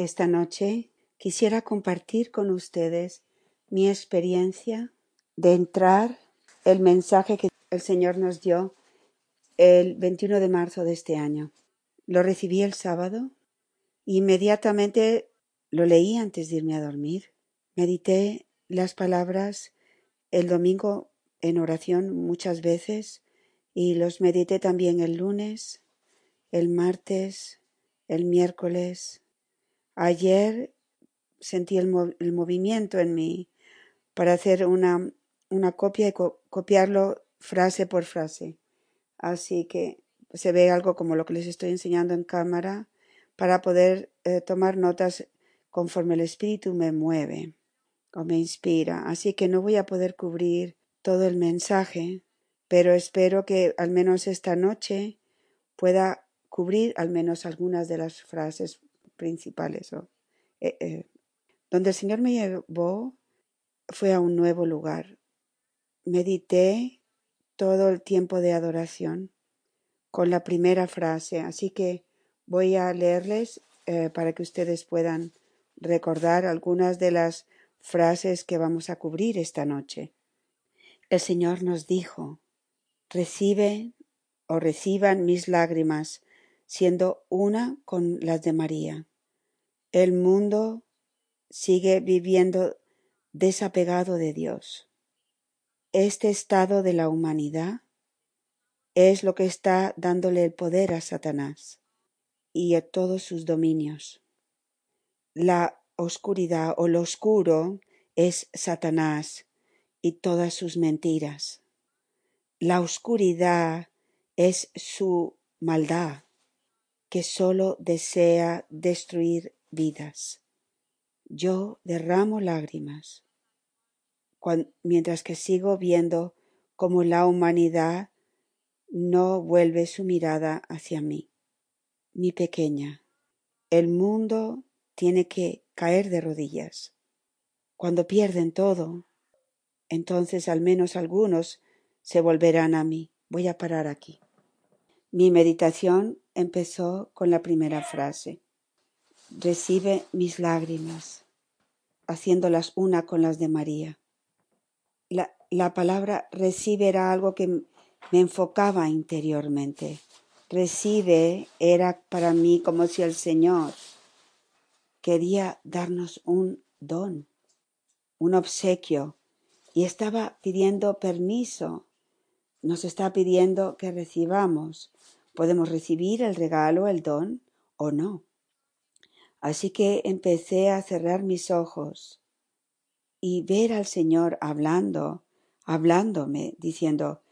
Esta noche quisiera compartir con ustedes mi experiencia de entrar el mensaje que el Señor nos dio el 21 de marzo de este año. Lo recibí el sábado inmediatamente lo leí antes de irme a dormir. Medité las palabras el domingo en oración muchas veces y los medité también el lunes, el martes, el miércoles. Ayer sentí el, mo- el movimiento en mí para hacer una, una copia y co- copiarlo frase por frase. Así que se ve algo como lo que les estoy enseñando en cámara para poder eh, tomar notas conforme el espíritu me mueve o me inspira. Así que no voy a poder cubrir todo el mensaje, pero espero que al menos esta noche pueda cubrir al menos algunas de las frases principales. eh, eh, donde el Señor me llevó fue a un nuevo lugar. Medité todo el tiempo de adoración con la primera frase, así que voy a leerles eh, para que ustedes puedan recordar algunas de las frases que vamos a cubrir esta noche. El Señor nos dijo, recibe o reciban mis lágrimas, siendo una con las de María. El mundo sigue viviendo desapegado de Dios. Este estado de la humanidad es lo que está dándole el poder a Satanás y a todos sus dominios. La oscuridad o lo oscuro es Satanás y todas sus mentiras. La oscuridad es su maldad, que sólo desea destruir vidas. Yo derramo lágrimas mientras que sigo viendo cómo la humanidad no vuelve su mirada hacia mí. Mi pequeña, el mundo tiene que caer de rodillas. Cuando pierden todo, entonces al menos algunos se volverán a mí. Voy a parar aquí. Mi meditación empezó con la primera frase. Recibe mis lágrimas, haciéndolas una con las de María. La, la palabra recibe era algo que me enfocaba interiormente. Recibe era para mí como si el Señor quería darnos un don, un obsequio, y estaba pidiendo permiso, nos está pidiendo que recibamos. Podemos recibir el regalo, el don o no. Así que empecé a cerrar mis ojos y ver al Señor hablando, hablándome, diciendo,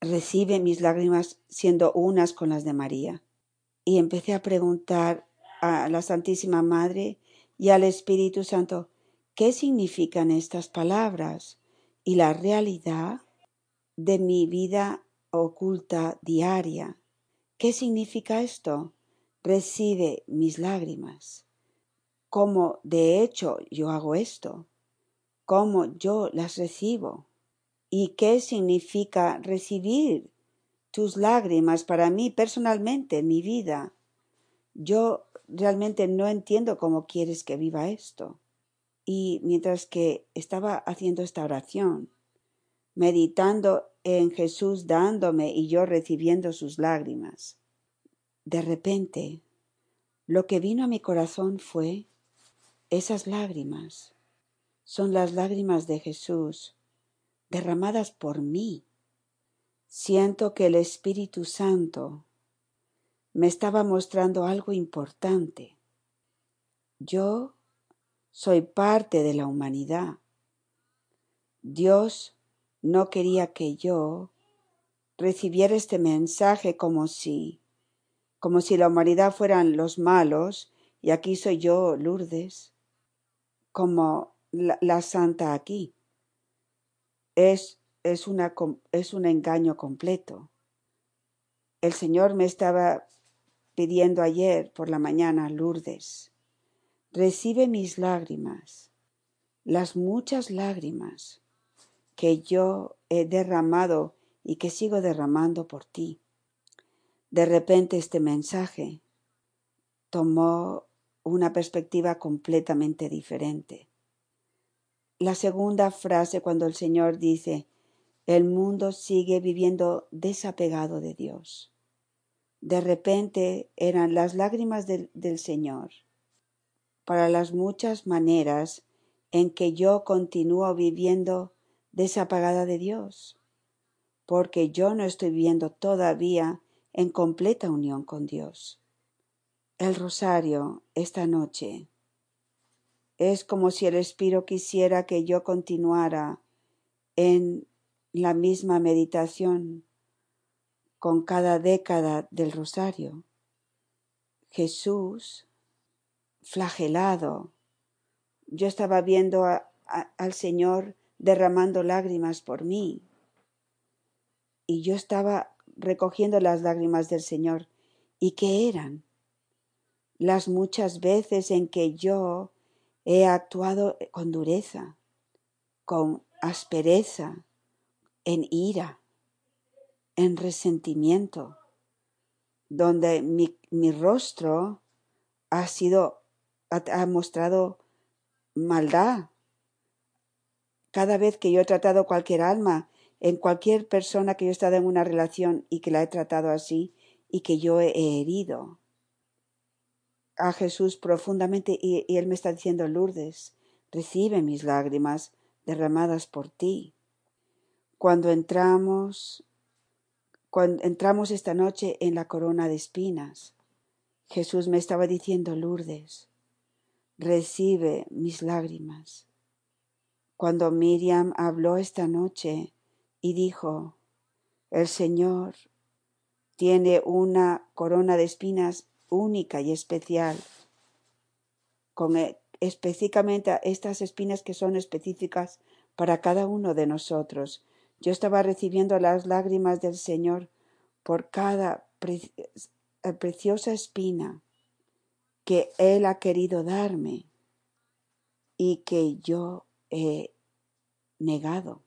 recibe mis lágrimas siendo unas con las de María. Y empecé a preguntar a la Santísima Madre y al Espíritu Santo, ¿qué significan estas palabras? Y la realidad de mi vida oculta diaria. ¿Qué significa esto? Recibe mis lágrimas. ¿Cómo de hecho yo hago esto? ¿Cómo yo las recibo? ¿Y qué significa recibir tus lágrimas para mí personalmente en mi vida? Yo realmente no entiendo cómo quieres que viva esto. Y mientras que estaba haciendo esta oración, meditando en Jesús dándome y yo recibiendo sus lágrimas, de repente lo que vino a mi corazón fue esas lágrimas. Son las lágrimas de Jesús derramadas por mí. Siento que el Espíritu Santo me estaba mostrando algo importante. Yo soy parte de la humanidad. Dios no quería que yo recibiera este mensaje como si como si la humanidad fueran los malos y aquí soy yo, Lourdes, como la, santa aquí. Es, es, una, es un engaño completo. El Señor me estaba pidiendo ayer por la mañana, Lourdes, recibe mis lágrimas, las muchas lágrimas que yo he derramado y que sigo derramando por ti. De repente este mensaje tomó una perspectiva completamente diferente. La segunda frase cuando el Señor dice, el mundo sigue viviendo desapegado de Dios. De repente eran las lágrimas del, Señor para las muchas maneras en que yo continúo viviendo desapagada de Dios, porque yo no estoy viviendo todavía en completa unión con Dios. El rosario esta noche es como si el Espíritu quisiera que yo continuara en la misma meditación con cada década del rosario. Jesús, flagelado, yo estaba viendo al Señor derramando lágrimas por mí y yo estaba recogiendo las lágrimas del Señor. ¿Y qué eran? Las muchas veces en que yo he actuado con dureza, con aspereza, en ira, en resentimiento, donde mi, rostro ha sido, ha mostrado maldad. Cada vez que yo he tratado cualquier alma, en cualquier persona que yo he estado en una relación y que la he tratado así y que yo he herido a Jesús profundamente y, y Él me está diciendo, Lourdes, recibe mis lágrimas derramadas por ti. Cuando entramos, cuando entramos esta noche en la corona de espinas, Jesús me estaba diciendo, Lourdes, recibe mis lágrimas. Cuando Miriam habló esta noche y dijo, el Señor tiene una corona de espinas única y especial, con e, específicamente estas espinas que son específicas para cada uno de nosotros. Yo estaba recibiendo las lágrimas del Señor por cada eh, preciosa espina que Él ha querido darme y que yo he negado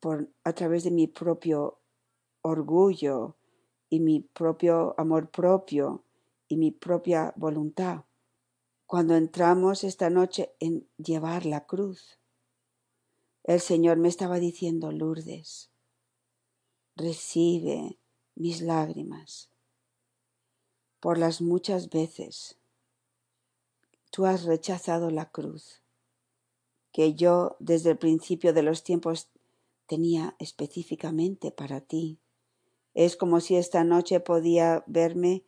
por, a través de mi propio orgullo y mi propio amor propio y mi propia voluntad. Cuando entramos esta noche en llevar la cruz, el Señor me estaba diciendo, Lourdes, recibe mis lágrimas por las muchas veces tú has rechazado la cruz que yo desde el principio de los tiempos tenía específicamente para ti. Es como si esta noche podía verme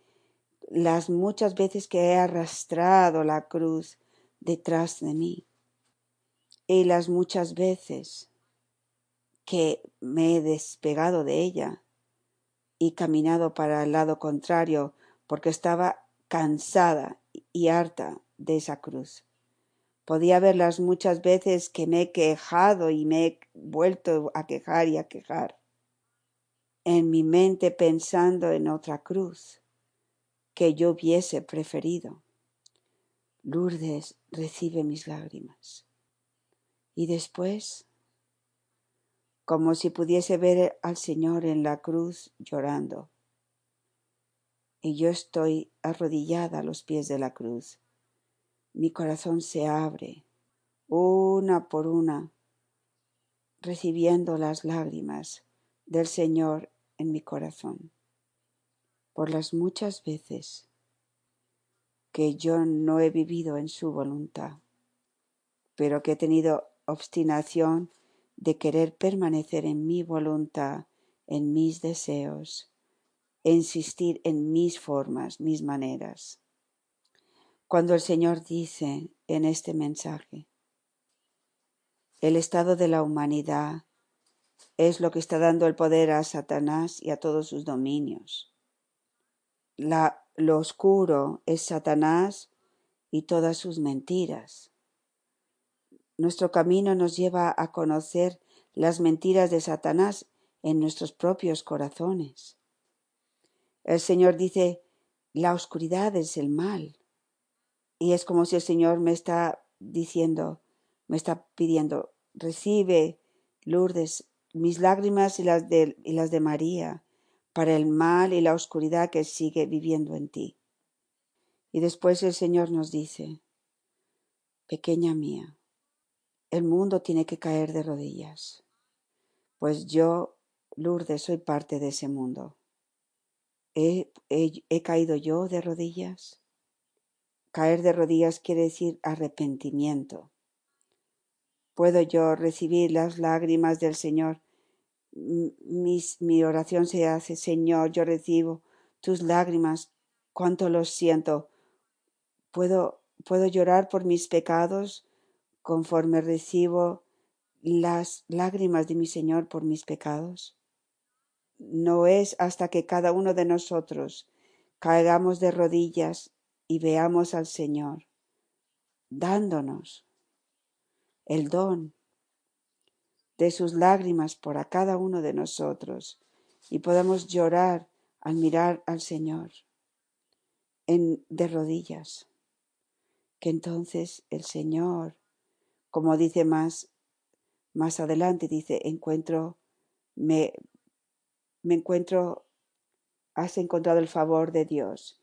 las muchas veces que he arrastrado la cruz detrás de mí y las muchas veces que me he despegado de ella y caminado para el lado contrario porque estaba cansada y harta de esa cruz. Podía ver las muchas veces que me he quejado y me he vuelto a quejar y a quejar en mi mente pensando en otra cruz que yo hubiese preferido. Lourdes recibe mis lágrimas. Y después, como si pudiese ver al Señor en la cruz llorando, y yo estoy arrodillada a los pies de la cruz, mi corazón se abre, una por una, recibiendo las lágrimas del Señor en mi corazón, por las muchas veces que yo no he vivido en su voluntad, pero que he tenido obstinación de querer permanecer en mi voluntad, en mis deseos, e insistir en mis formas, mis maneras. Cuando el Señor dice en este mensaje, el estado de la humanidad es lo que está dando el poder a Satanás y a todos sus dominios. La, lo oscuro es Satanás y todas sus mentiras. Nuestro camino nos lleva a conocer las mentiras de Satanás en nuestros propios corazones. El Señor dice, la oscuridad es el mal. Y es como si el Señor me está diciendo, me está pidiendo, recibe, Lourdes, mis lágrimas y las de, y las de María, para el mal y la oscuridad que sigue viviendo en ti. Y después el Señor nos dice, pequeña mía, el mundo tiene que caer de rodillas, pues yo, Lourdes, soy parte de ese mundo. ¿He, he, he caído yo de rodillas? Caer de rodillas quiere decir arrepentimiento. ¿Puedo yo recibir las lágrimas del Señor? Mis, mi oración se hace, Señor, yo recibo tus lágrimas, cuánto los siento. ¿Puedo, puedo llorar por mis pecados conforme recibo las lágrimas de mi Señor por mis pecados? No es hasta que cada uno de nosotros caigamos de rodillas y veamos al Señor dándonos el don de sus lágrimas por a cada uno de nosotros y podamos llorar al mirar al Señor en, de rodillas, que entonces el Señor, como dice más, más adelante, dice, encuentro, me, me encuentro, has encontrado el favor de Dios.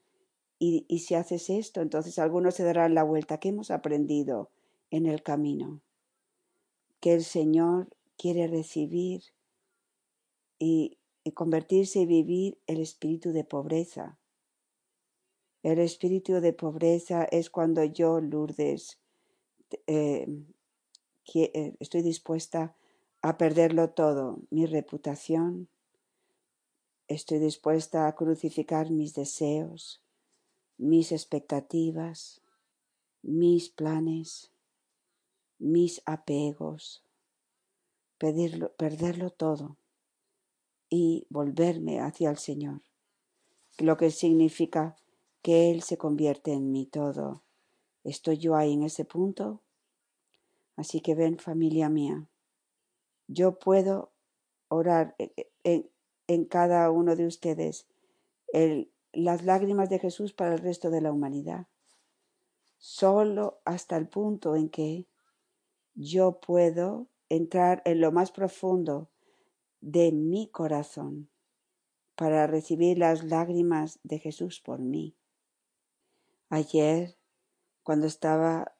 Y, si haces esto, entonces algunos se darán la vuelta. Que hemos aprendido en el camino, que el Señor quiere recibir y, convertirse y vivir el espíritu de pobreza. El espíritu de pobreza es cuando yo, Lourdes, eh, estoy dispuesta a perderlo todo, mi reputación, Estoy dispuesta a crucificar mis deseos, mis expectativas, mis planes, mis apegos, perderlo todo y volverme hacia el Señor, lo que significa que Él se convierte en mi todo. ¿Estoy yo ahí en ese punto? Así que ven familia mía, yo puedo orar en, en cada uno de ustedes el, las lágrimas de Jesús para el resto de la humanidad. Solo hasta el punto en que yo puedo entrar en lo más profundo de mi corazón para recibir las lágrimas de Jesús por mí. Ayer, cuando estaba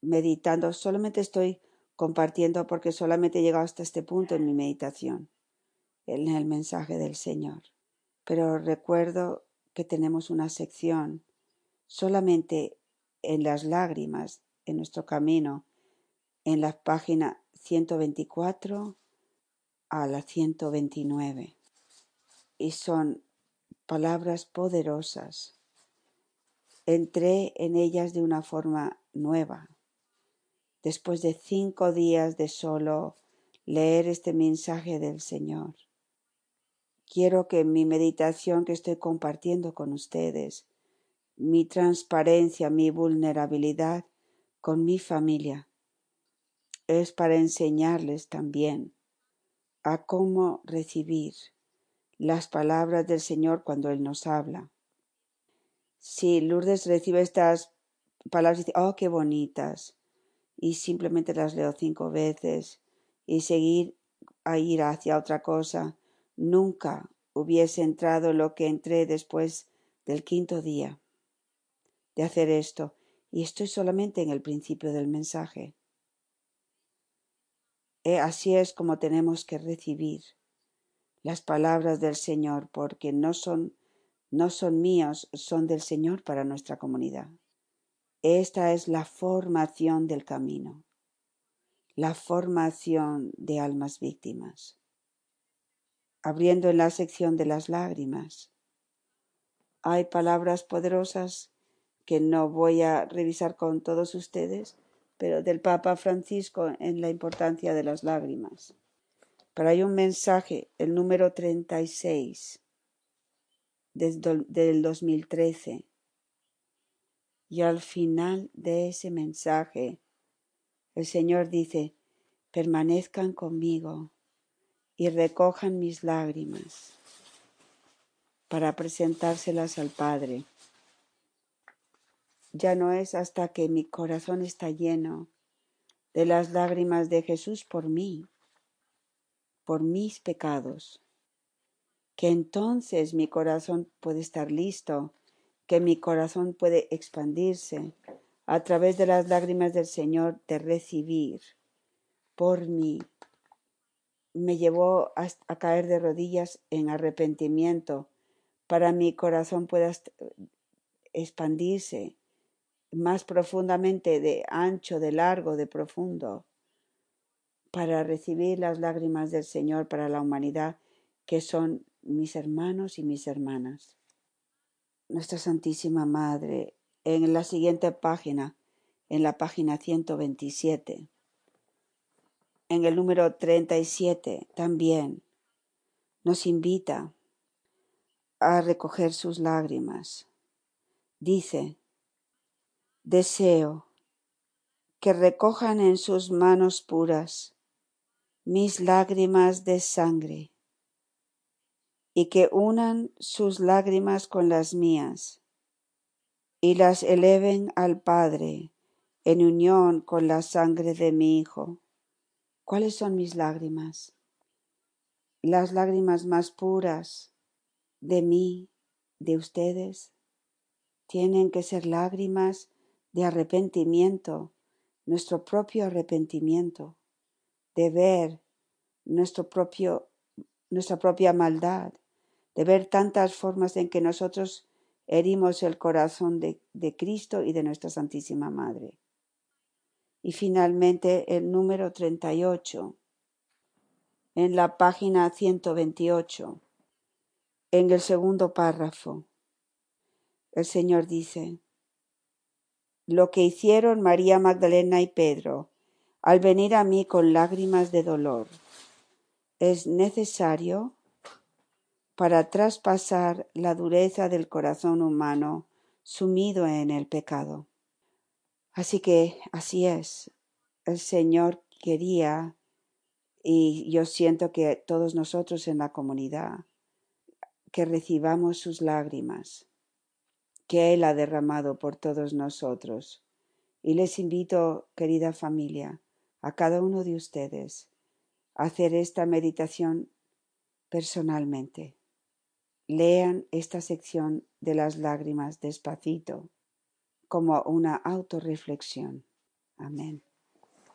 meditando, solamente estoy compartiendo porque solamente he llegado hasta este punto en mi meditación en el mensaje del Señor. Pero recuerdo que tenemos una sección solamente en las lágrimas, en nuestro camino, en la página 124 a la 129. Y son palabras poderosas. Entré en ellas de una forma nueva. Después de cinco días de solo leer este mensaje del Señor, Quiero que mi meditación que estoy compartiendo con ustedes, mi transparencia, mi vulnerabilidad con mi familia, es para enseñarles también a cómo recibir las palabras del Señor cuando Él nos habla. Si Lourdes recibe estas palabras y dice, oh, qué bonitas, y simplemente las leo cinco veces y seguir a ir hacia otra cosa, nunca hubiese entrado lo que entré después del quinto día de hacer esto, y estoy solamente en el principio del mensaje. Eh, así es como tenemos que recibir las palabras del Señor, porque no son, no son míos, son del Señor para nuestra comunidad. Esta es la formación del camino, la formación de almas víctimas abriendo en la sección de las lágrimas. Hay palabras poderosas que no voy a revisar con todos ustedes, pero del Papa Francisco en la importancia de las lágrimas. Pero hay un mensaje, el número 36 del 2013. Y al final de ese mensaje, el Señor dice, permanezcan conmigo y recojan mis lágrimas para presentárselas al Padre. Ya no es hasta que mi corazón está lleno de las lágrimas de Jesús por mí, por mis pecados, que entonces mi corazón puede estar listo, que mi corazón puede expandirse a través de las lágrimas del Señor de recibir por mí. Me llevó a, caer de rodillas en arrepentimiento para mi corazón pueda expandirse más profundamente de ancho, de largo, de profundo, para recibir las lágrimas del Señor para la humanidad, que son mis hermanos y mis hermanas. Nuestra Santísima Madre, en la siguiente página, en la página 127, en el número 37 también, nos invita a recoger sus lágrimas. Dice, deseo que recojan en sus manos puras mis lágrimas de sangre y que unan sus lágrimas con las mías y las eleven al Padre en unión con la sangre de mi Hijo. ¿Cuáles son mis lágrimas? Las lágrimas más puras de mí, de ustedes, tienen que ser lágrimas de arrepentimiento, nuestro propio arrepentimiento, de ver nuestro propio, nuestra propia maldad, de ver tantas formas en que nosotros herimos el corazón de, de Cristo y de nuestra Santísima Madre. Y finalmente el número 38, en la página 128, en el segundo párrafo, el Señor dice, lo que hicieron María Magdalena y Pedro al venir a mí con lágrimas de dolor es necesario para traspasar la dureza del corazón humano sumido en el pecado. Así que así es. El Señor quería, y yo siento que todos nosotros en la comunidad, que recibamos sus lágrimas que Él ha derramado por todos nosotros. Y les invito, querida familia, a cada uno de ustedes, a hacer esta meditación personalmente. Lean esta sección de las lágrimas despacito como una autorreflexión. Amén.